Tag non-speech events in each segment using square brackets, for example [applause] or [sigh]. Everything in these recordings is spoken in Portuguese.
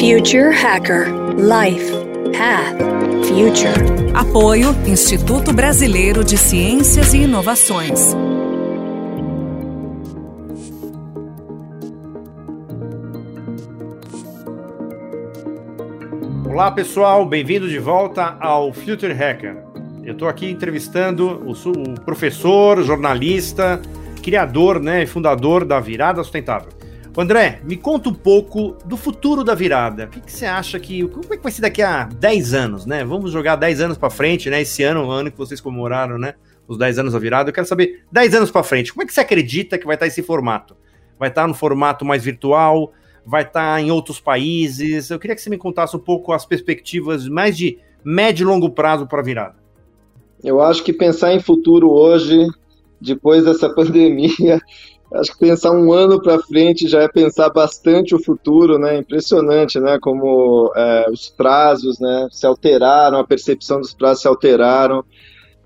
Future Hacker Life Path Future. Apoio Instituto Brasileiro de Ciências e Inovações. Olá pessoal, bem-vindo de volta ao Future Hacker. Eu estou aqui entrevistando o, o, professor, jornalista, criador né, e fundador da Virada Sustentável. André, me conta um pouco do futuro da virada. O que, que, você acha que. Como é que vai ser daqui a 10 anos, né? Vamos jogar 10 anos para frente, né? Esse ano, o ano que vocês comemoraram, né? Os 10 anos da virada. Eu quero saber, 10 anos para frente, como é que você acredita que vai estar esse formato? Vai estar no formato mais virtual? Vai estar em outros países? Eu queria que você me contasse um pouco as perspectivas mais de médio e longo prazo para a virada. Eu acho que pensar em futuro hoje, depois dessa [laughs] pandemia, acho que pensar um ano para frente já é pensar bastante o futuro, né? Impressionante, né? Como é, os prazos, né? Se alteraram, a percepção dos prazos se alteraram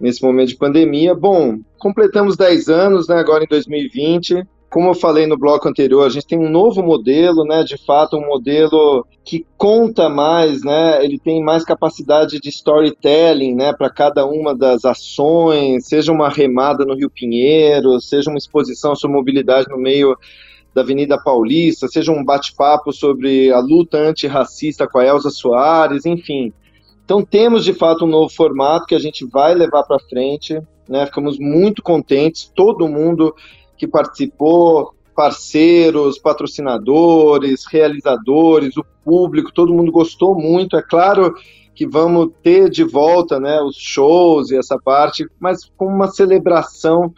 nesse momento de pandemia. Bom, completamos 10 anos, né? Agora em 2020 como eu falei no bloco anterior, a gente tem um novo modelo, né? De fato, um modelo que conta mais, né? Ele tem mais capacidade de storytelling, né? Para cada uma das ações, seja uma remada no Rio Pinheiro, seja uma exposição sobre mobilidade no meio da Avenida Paulista, seja um bate-papo sobre a luta antirracista com a Elza Soares, enfim. Então temos de fato um novo formato que a gente vai levar para frente, né? Ficamos muito contentes, todo mundo que participou, parceiros, patrocinadores, realizadores, o público, todo mundo gostou muito. É claro que vamos ter de volta né, os shows e essa parte, mas com uma celebração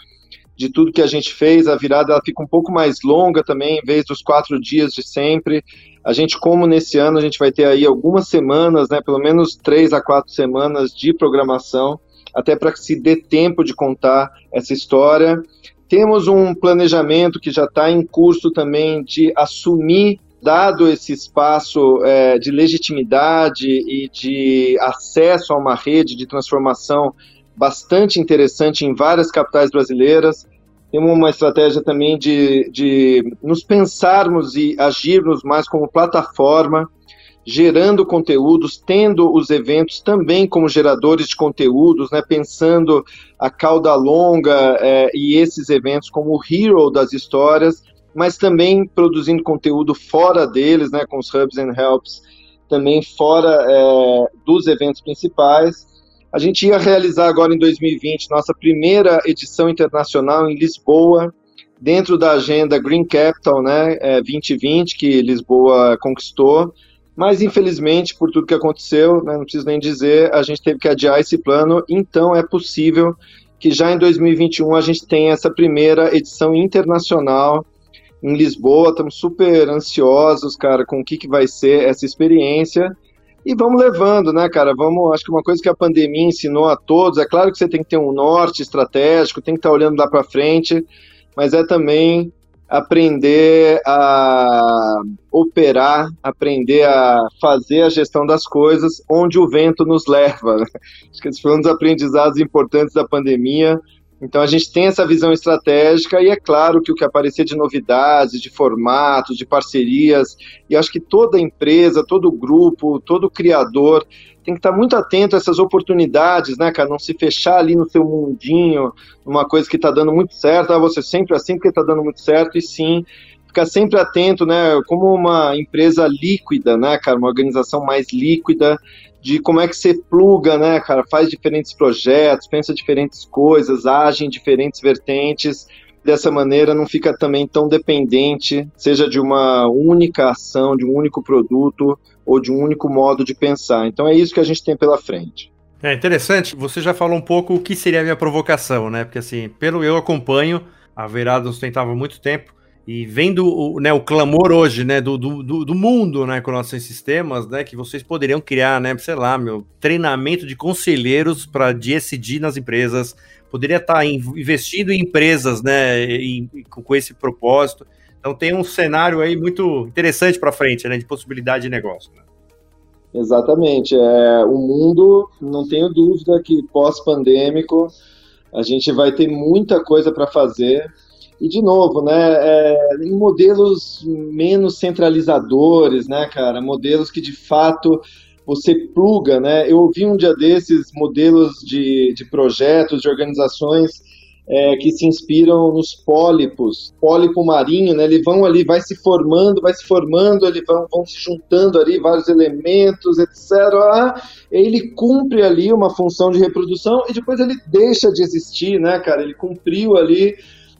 de tudo que a gente fez. A virada ela fica um pouco mais longa também, em vez dos quatro dias de sempre. A gente, como nesse ano, a gente vai ter aí algumas semanas, né, pelo menos três a quatro semanas de programação, até para que se dê tempo de contar essa história. Temos um planejamento que já está em curso também de assumir, dado esse espaço é, de legitimidade e de acesso a uma rede de transformação bastante interessante em várias capitais brasileiras. Temos uma estratégia também de, de nos pensarmos e agirmos mais como plataforma gerando conteúdos, tendo os eventos também como geradores de conteúdos, né, pensando a cauda longa é, e esses eventos como o hero das histórias, mas também produzindo conteúdo fora deles, né, com os hubs and helps, também fora é, dos eventos principais. A gente ia realizar agora em 2020 nossa primeira edição internacional em Lisboa, dentro da agenda Green Capital né, é, 2020, que Lisboa conquistou. Mas, infelizmente, por tudo que aconteceu, né, não preciso nem dizer, a gente teve que adiar esse plano, então é possível que já em 2021 a gente tenha essa primeira edição internacional em Lisboa. Estamos super ansiosos, cara, com o que, que vai ser essa experiência. E vamos levando, né, cara? Vamos, acho que uma coisa que a pandemia ensinou a todos, é claro que você tem que ter um norte estratégico, tem que estar olhando lá para frente, mas é também aprender a operar, aprender a fazer a gestão das coisas onde o vento nos leva. Acho que esse foi um dos aprendizados importantes da pandemia. Então a gente tem essa visão estratégica e é claro que o que aparecer de novidades, de formatos, de parcerias, e acho que toda empresa, todo grupo, todo criador tem que estar muito atento a essas oportunidades, né, cara? Não se fechar ali no seu mundinho, numa coisa que está dando muito certo, ah, você sempre assim porque está dando muito certo, e sim ficar sempre atento, né, como uma empresa líquida, né, cara, uma organização mais líquida, de como é que você pluga, né, cara, faz diferentes projetos, pensa diferentes coisas, age em diferentes vertentes, dessa maneira não fica também tão dependente, seja de uma única ação, de um único produto ou de um único modo de pensar. Então é isso que a gente tem pela frente. É interessante, você já falou um pouco o que seria a minha provocação, né? Porque assim, pelo eu acompanho, a Verada sustentava muito tempo, e vendo o, né, o clamor hoje, né, do, do, do mundo, né, com nossos sistemas, né, que vocês poderiam criar, né, sei lá, meu, treinamento de conselheiros para DSD nas empresas, poderia estar tá investindo em empresas, né, em, com esse propósito. Então tem um cenário aí muito interessante para frente, né, de possibilidade de negócio. Né? Exatamente. É, o mundo, não tenho dúvida que pós-pandêmico a gente vai ter muita coisa para fazer e de novo, né, é, em modelos menos centralizadores, né, cara, modelos que de fato você pluga, né? Eu ouvi um dia desses modelos de, de projetos, de organizações é, que se inspiram nos pólipos, pólipo marinho, né? Eles vão ali, vai se formando, vai se formando, eles vão, vão se juntando ali vários elementos, etc. Ele cumpre ali uma função de reprodução e depois ele deixa de existir, né, cara? Ele cumpriu ali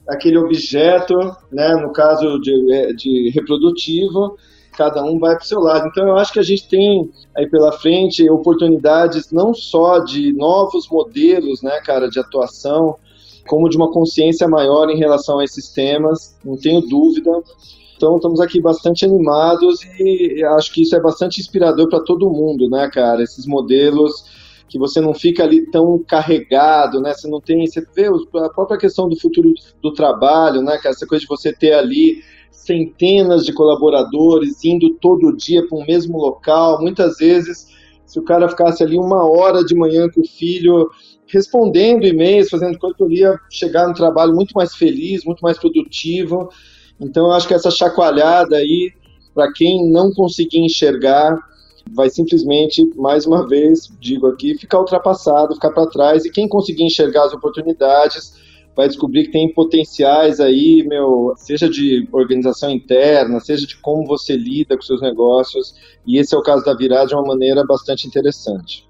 aquele objeto, né? No caso de, é, de reprodutivo cada um vai para o seu lado. Então, eu acho que a gente tem aí pela frente oportunidades não só de novos modelos, né, cara, de atuação, como de uma consciência maior em relação a esses temas, não tenho dúvida. Então, estamos aqui bastante animados e acho que isso é bastante inspirador para todo mundo, né, cara? Esses modelos que você não fica ali tão carregado, né? Você não tem, você vê a própria questão do futuro do trabalho, né, cara? Essa coisa de você ter ali centenas de colaboradores indo todo dia para um mesmo local. Muitas vezes, se o cara ficasse ali uma hora de manhã com o filho, respondendo e-mails, fazendo coisa, eu ia chegar no trabalho muito mais feliz, muito mais produtivo. Então, eu acho que essa chacoalhada aí, para quem não conseguir enxergar, vai simplesmente, mais uma vez, digo aqui, ficar ultrapassado, ficar para trás. E quem conseguir enxergar as oportunidades vai descobrir que tem potenciais aí, meu, seja de organização interna, seja de como você lida com seus negócios, e esse é o caso da virada de uma maneira bastante interessante.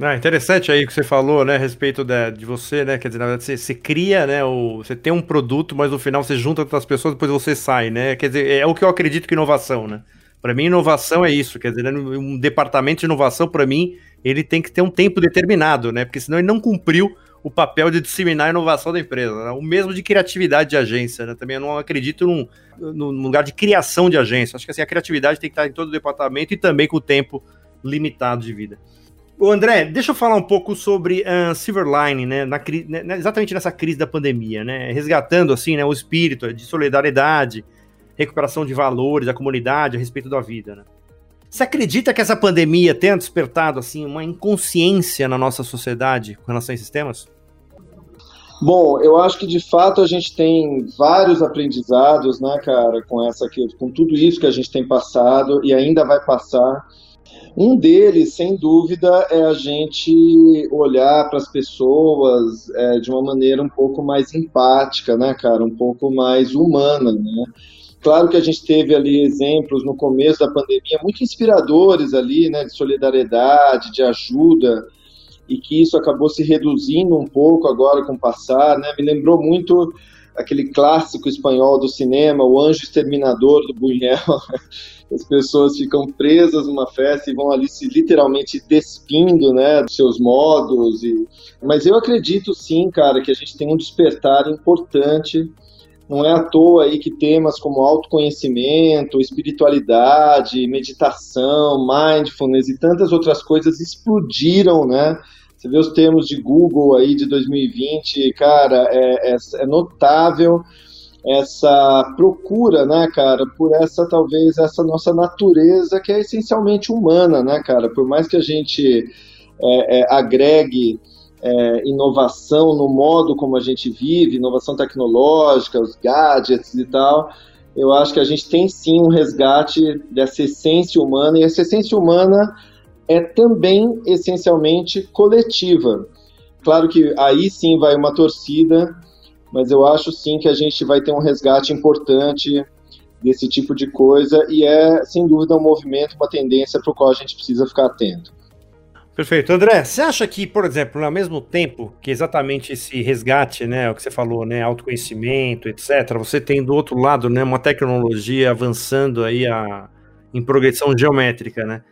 Ah, interessante aí que você falou, né, a respeito de, de você, né, quer dizer, na verdade você, você cria, né, o, você tem um produto, mas no final você junta com as pessoas, depois você sai, né, quer dizer, é o que eu acredito que inovação, né, para mim inovação é isso, quer dizer, né, um departamento de inovação, para mim, ele tem que ter um tempo determinado, né, porque senão ele não cumpriu o papel de disseminar a inovação da empresa. Né? O mesmo de criatividade de agência. Né? Também eu não acredito num, num, lugar de criação de agência. Acho que assim, a criatividade tem que estar em todo o departamento e também com o tempo limitado de vida. O André, deixa eu falar um pouco sobre uh, Silverline, né, na, né, exatamente nessa crise da pandemia, né, resgatando assim, né, o espírito de solidariedade, recuperação de valores da comunidade a respeito da vida, né. Você acredita que essa pandemia tenha despertado assim uma inconsciência na nonossa sociedade com relação a esses temas? Bom, eu acho que de fato a gente tem vários aprendizados, né, cara, com essa com tudo isso que a gente tem passado e ainda vai passar. Um deles, sem dúvida, é a gente olhar para as pessoas é, de uma maneira um pouco mais empática, né, cara, um pouco mais humana, né. Claro que a gente teve ali exemplos no começo da pandemia muito inspiradores ali, né, de solidariedade, de ajuda e que isso acabou se reduzindo um pouco agora com o passar, né? Me lembrou muito aquele clássico espanhol do cinema, O Anjo Exterminador do Buñuel. [laughs] As pessoas ficam presas numa festa e vão ali se literalmente despindo, né, dos seus modos. E... Mas eu acredito sim, cara, que a gente tem um despertar importante não é à toa aí que temas como autoconhecimento, espiritualidade, meditação, mindfulness e tantas outras coisas explodiram, né? Você vê os termos de Google aí de 2020, cara, é, é, é notável essa procura, né, cara, por essa talvez essa nossa natureza que é essencialmente humana, né, cara. Por mais que a gente é, é, agregue é, inovação no modo como a gente vive, inovação tecnológica, os gadgets e tal, eu acho que a gente tem sim um resgate dessa essência humana, e essa essência humana é também essencialmente coletiva. Claro que aí sim vai uma torcida, mas eu acho sim que a gente vai ter um resgate importante desse tipo de coisa, e é sem dúvida um movimento, uma tendência para o qual a gente precisa ficar atento. Perfeito. André, você acha que, por exemplo, ao mesmo tempo que exatamente esse resgate, né, o que você falou, né, autoconhecimento, etc., você tem do outro lado, né, uma tecnologia avançando aí a, em progressão geométrica, né?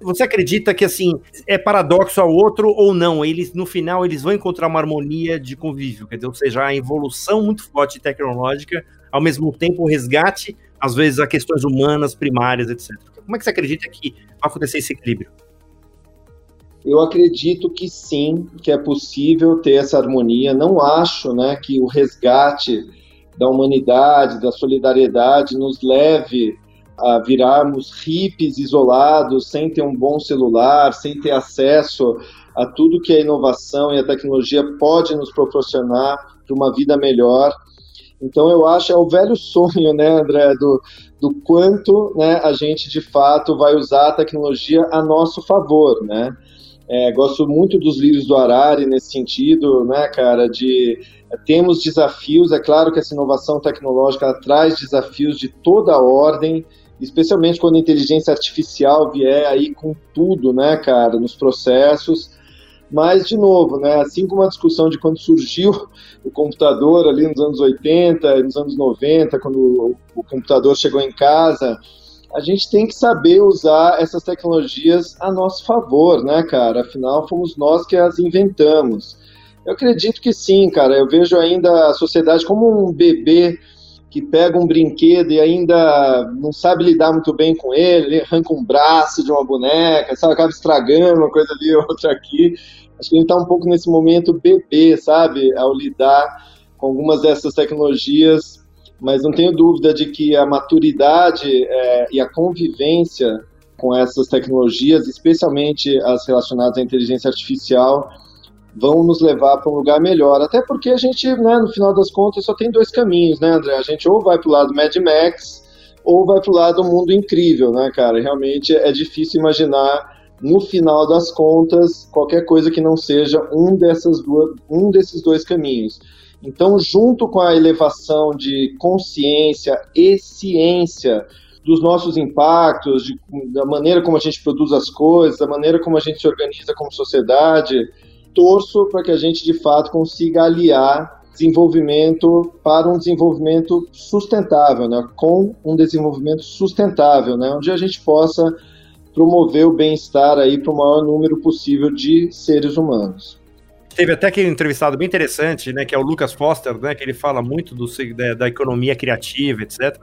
Você acredita que assim é paradoxo ao outro ou não? Eles no final eles vão encontrar uma harmonia de convívio, quer dizer, ou seja, a evolução muito forte tecnológica, ao mesmo tempo o resgate, às vezes a questões humanas primárias, etc. Como é que você acredita que vai acontecer esse equilíbrio? Eu acredito que sim, que é possível ter essa harmonia. Não acho né, que o resgate da humanidade, da solidariedade, nos leve a virarmos hippies isolados, sem ter um bom celular, sem ter acesso a tudo que a inovação e a tecnologia pode nos proporcionar para uma vida melhor. Então eu acho é o velho sonho, né, André, do, do quanto né, a gente de fato vai usar a tecnologia a nosso favor, né? É, gosto muito dos livros do Harari nesse sentido, né, cara, de temos desafios, é claro que essa inovação tecnológica traz desafios de toda ordem, especialmente quando a inteligência artificial vier aí com tudo, né, cara, nos processos. Mas, de novo, né, assim como a discussão de quando surgiu [laughs] o computador ali nos anos 80, nos anos 90, quando o computador chegou em casa, a gente tem que saber usar essas tecnologias a nosso favor, né, cara? Afinal, fomos nós que as inventamos. Eu acredito que sim, cara. Eu vejo ainda a sociedade como um bebê que pega um brinquedo e ainda não sabe lidar muito bem com ele, arranca um braço de uma boneca, sabe, acaba estragando uma coisa ali, [laughs] outra aqui. Acho que a gente está um pouco nesse momento bebê, sabe, ao lidar com algumas dessas tecnologias, mas não tenho dúvida de que a maturidade é, e a convivência com essas tecnologias, especialmente as relacionadas à inteligência artificial, vão nos levar para um lugar melhor. Até porque a gente, né, no final das contas, só tem dois caminhos, né, André? A gente ou vai para o lado Mad Max ou vai para o lado Mundo Incrível, né, cara? Realmente é difícil imaginar, no final das contas, qualquer coisa que não seja um, dessas duas, um desses dois caminhos. Então, junto com a elevação de consciência e ciência dos nossos impactos, de, da maneira como a gente produz as coisas, da maneira como a gente se organiza como sociedade, torço para que a gente de fato consiga aliar desenvolvimento para um desenvolvimento sustentável, né? com um desenvolvimento sustentável, né? onde a gente possa promover o bem-estar aí para o maior número possível de seres humanos. Teve até aquele entrevistado bem interessante, né, que é o Lucas Foster, né, que ele fala muito do, da, da economia criativa, etc.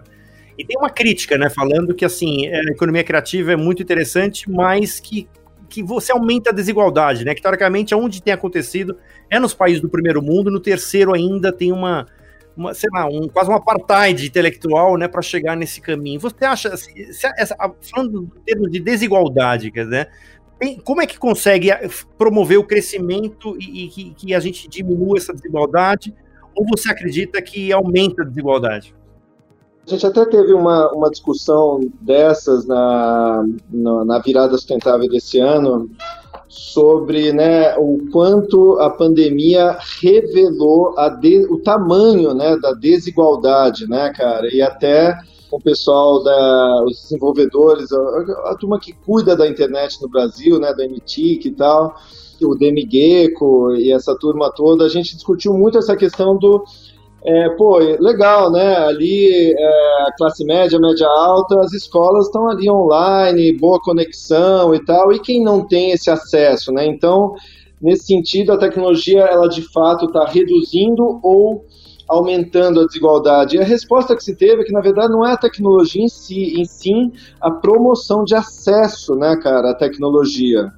E tem uma crítica, né, falando que assim a economia criativa é muito interessante, mas que que você aumenta a desigualdade, né? Que teoricamente é onde tem acontecido é nos países do primeiro mundo, no terceiro ainda tem uma, uma sei lá, um, quase um apartheid intelectual, né, para chegar nesse caminho. Você acha, assim, se, essa, falando em termos de desigualdade, quer dizer, tem, como é que consegue eh, promover o crescimento e, e que, que a gente diminua essa desigualdade? Ou você acredita que aumenta a desigualdade? A gente até teve uma, uma discussão dessas na, na, na virada sustentável desse ano sobre né, o quanto a pandemia revelou a de, o tamanho né, da desigualdade, né, cara? E até o pessoal, da, os desenvolvedores, a, a, turma que cuida da internet no Brasil, né, da MTIC e tal, o Demigecko e essa turma toda, a gente discutiu muito essa questão do é, pô, legal, né? Ali, é, classe média, média alta, as escolas estão ali online, boa conexão e tal, e quem não tem esse acesso, né? Então, nesse sentido, a tecnologia, ela de fato está reduzindo ou aumentando a desigualdade? E a resposta que se teve é que, na verdade, não é a tecnologia em si, em sim a promoção de acesso, né, cara, à tecnologia.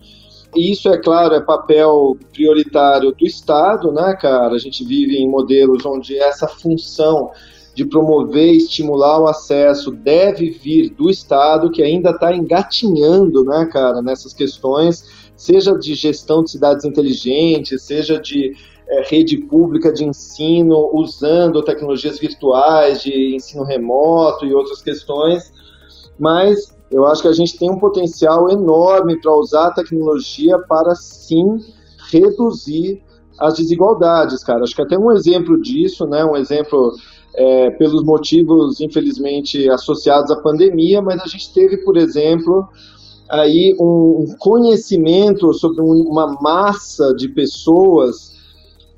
E isso, é claro, é papel prioritário do Estado, né, cara? A gente vive em modelos onde essa função de promover e estimular o acesso deve vir do Estado, que ainda está engatinhando, né, cara, nessas questões, seja de gestão de cidades inteligentes, seja de é, rede pública de ensino, usando tecnologias virtuais de ensino remoto e outras questões, mas eu acho que a gente tem um potencial enorme para usar a tecnologia para sim reduzir as desigualdades, cara. Acho que até um exemplo disso, né, um exemplo é, pelos motivos, infelizmente, associados à pandemia, mas a gente teve, por exemplo, aí um conhecimento sobre uma massa de pessoas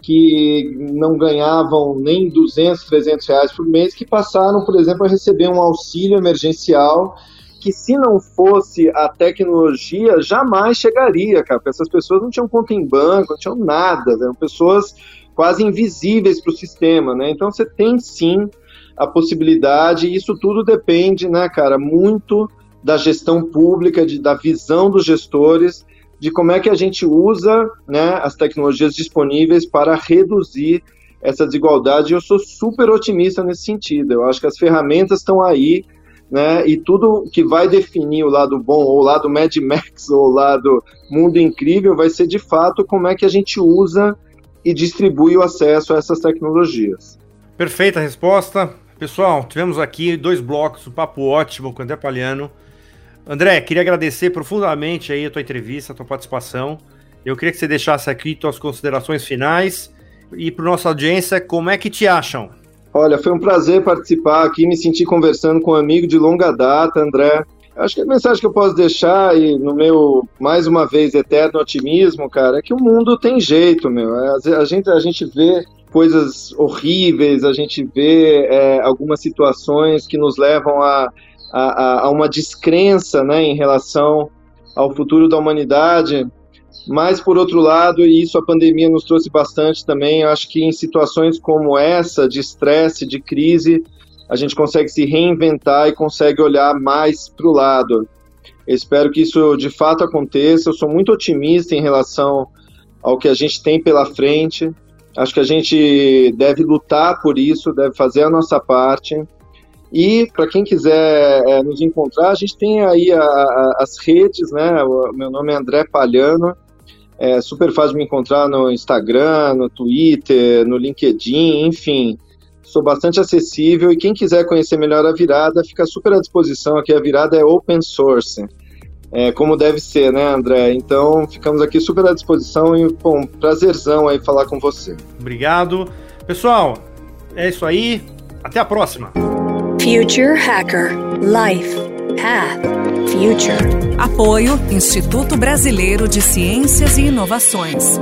que não ganhavam nem 200, 300 reais por mês, que passaram, por exemplo, a receber um auxílio emergencial que se não fosse a tecnologia, jamais chegaria, cara, porque essas pessoas não tinham conta em banco, não tinham nada, eram pessoas quase invisíveis para o sistema, né? Então você tem sim a possibilidade, e isso tudo depende, né, cara, muito da gestão pública, de, da visão dos gestores, de como é que a gente usa né, as tecnologias disponíveis para reduzir essa desigualdade. Eu sou super otimista nesse sentido. Eu acho que as ferramentas estão aí, né? E tudo que vai definir o lado bom, ou o lado Mad Max, [laughs] ou o lado mundo incrível, vai ser de fato como é que a gente usa e distribui o acesso a essas tecnologias. Perfeita resposta. Pessoal, tivemos aqui dois blocos, um papo ótimo com o André Palhano. André, queria agradecer profundamente aí a tua entrevista, a tua participação. Eu queria que você deixasse aqui tuas considerações finais e para nossa audiência, como é que te acham? Olha, foi um prazer participar aqui, me sentir conversando com um amigo de longa data, André. Acho que a mensagem que eu posso deixar, e no meu, mais uma vez, eterno otimismo, cara, é que o mundo tem jeito, meu. A gente, a gente vê coisas horríveis, a gente vê é, algumas situações que nos levam a, a, a, uma descrença né, em relação ao futuro da humanidade. Mas, por outro lado, e isso a pandemia nos trouxe bastante também, acho que em situações como essa, de estresse, de crise, a gente consegue se reinventar e consegue olhar mais para o lado. Eu espero que isso de fato aconteça. Eu sou muito otimista em relação ao que a gente tem pela frente. Acho que a gente deve lutar por isso, deve fazer a nossa parte. E para quem quiser é, nos encontrar, a gente tem aí a, a, as redes, né? O meu nome é André Palhano. É super fácil me encontrar no Instagram, no Twitter, no LinkedIn, enfim sou bastante acessível e quem quiser conhecer melhor a virada, fica super à disposição aqui. A virada é open source, é, como deve ser, né, André? Então, ficamos aqui super à disposição e, bom, prazerzão aí falar com você. Obrigado. Pessoal, é isso aí. Até a próxima. Future Hacker Life Path Future. Apoio Instituto Brasileiro de Ciências e Inovações.